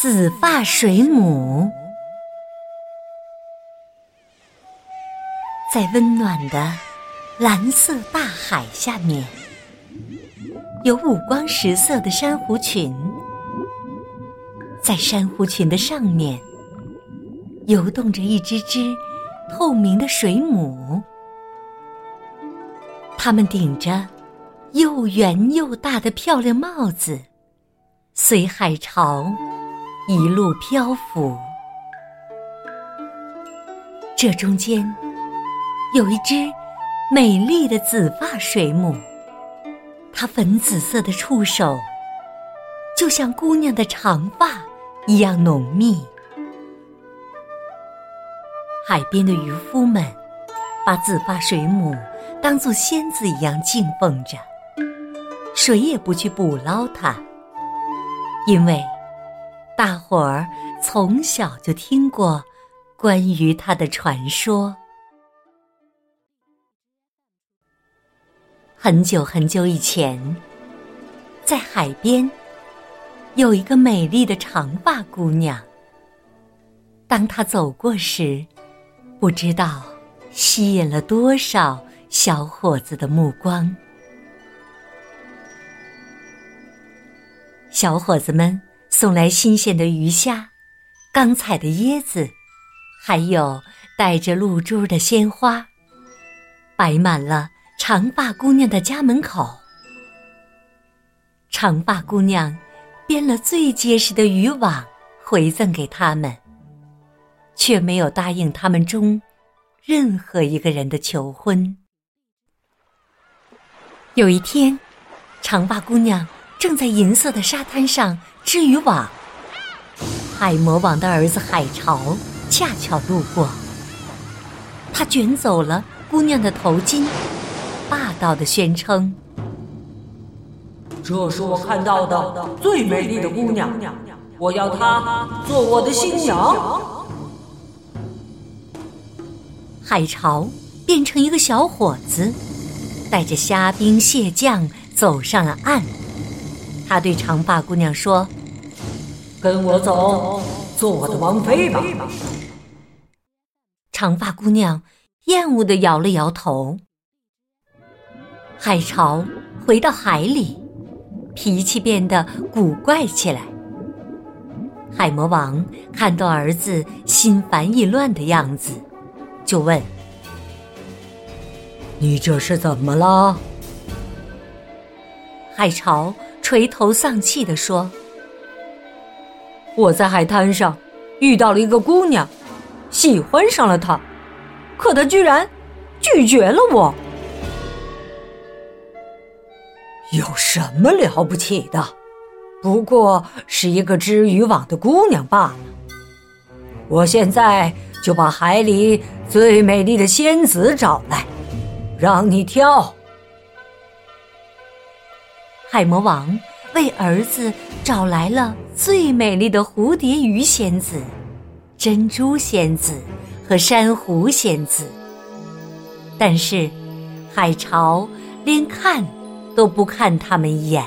紫发水母在温暖的蓝色大海下面，有五光十色的珊瑚群。在珊瑚群的上面，游动着一只只透明的水母，它们顶着又圆又大的漂亮帽子，随海潮。一路漂浮，这中间有一只美丽的紫发水母，它粉紫色的触手就像姑娘的长发一样浓密。海边的渔夫们把紫发水母当作仙子一样敬奉着，谁也不去捕捞它，因为。大伙儿从小就听过关于他的传说。很久很久以前，在海边有一个美丽的长发姑娘。当她走过时，不知道吸引了多少小伙子的目光。小伙子们。送来新鲜的鱼虾，刚采的椰子，还有带着露珠的鲜花，摆满了长发姑娘的家门口。长发姑娘编了最结实的渔网回赠给他们，却没有答应他们中任何一个人的求婚。有一天，长发姑娘。正在银色的沙滩上织渔网，海魔王的儿子海潮恰巧路过，他卷走了姑娘的头巾，霸道的宣称：“这是我看到的最美丽的姑娘，我要她做我的新娘。”海潮变成一个小伙子，带着虾兵蟹将走上了岸。他对长发姑娘说：“跟我走，做我的王妃吧。”长发姑娘厌恶的摇了摇头。海潮回到海里，脾气变得古怪起来。海魔王看到儿子心烦意乱的样子，就问：“你这是怎么了？”海潮。垂头丧气地说：“我在海滩上遇到了一个姑娘，喜欢上了她，可她居然拒绝了我。有什么了不起的？不过是一个织渔网的姑娘罢了。我现在就把海里最美丽的仙子找来，让你挑。”海魔王为儿子找来了最美丽的蝴蝶鱼仙子、珍珠仙子和珊瑚仙子，但是海潮连看都不看他们一眼。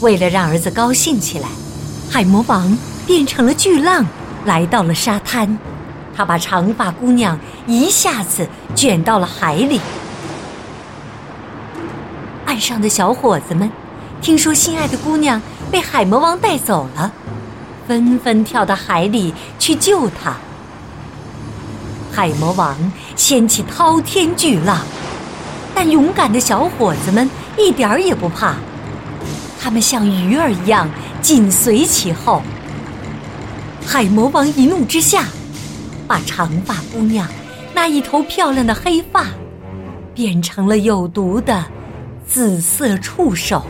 为了让儿子高兴起来，海魔王变成了巨浪，来到了沙滩，他把长发姑娘一下子卷到了海里。岸上的小伙子们听说心爱的姑娘被海魔王带走了，纷纷跳到海里去救她。海魔王掀起滔天巨浪，但勇敢的小伙子们一点儿也不怕，他们像鱼儿一样紧随其后。海魔王一怒之下，把长发姑娘那一头漂亮的黑发变成了有毒的。紫色触手，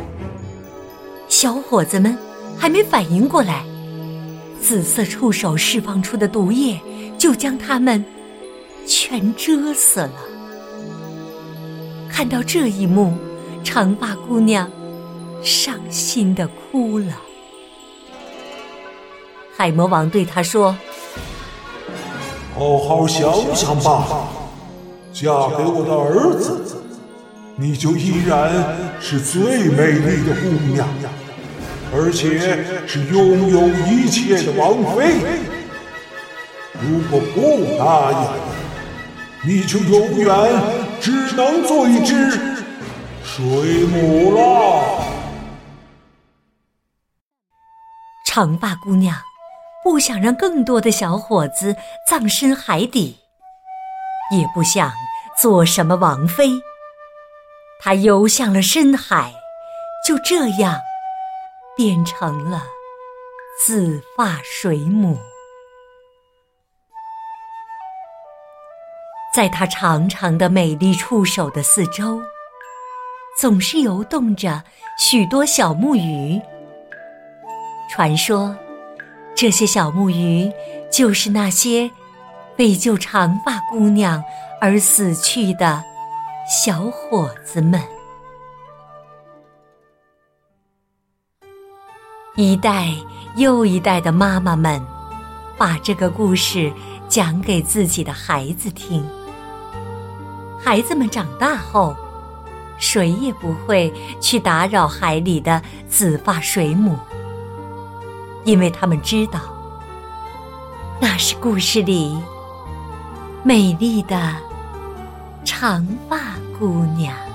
小伙子们还没反应过来，紫色触手释放出的毒液就将他们全蛰死了。看到这一幕，长发姑娘伤心的哭了。海魔王对她说：“好好想想吧，嫁给我的儿子。”你就依然是最美丽的姑娘，而且是拥有一切的王妃。如果不答应，你就永远只能做一只水母了。长发姑娘不想让更多的小伙子葬身海底，也不想做什么王妃。它游向了深海，就这样变成了紫发水母。在它长长的美丽触手的四周，总是游动着许多小木鱼。传说，这些小木鱼就是那些为救长发姑娘而死去的小伙子们。一代又一代的妈妈们，把这个故事讲给自己的孩子听。孩子们长大后，谁也不会去打扰海里的紫发水母。因为他们知道，那是故事里美丽的长发姑娘。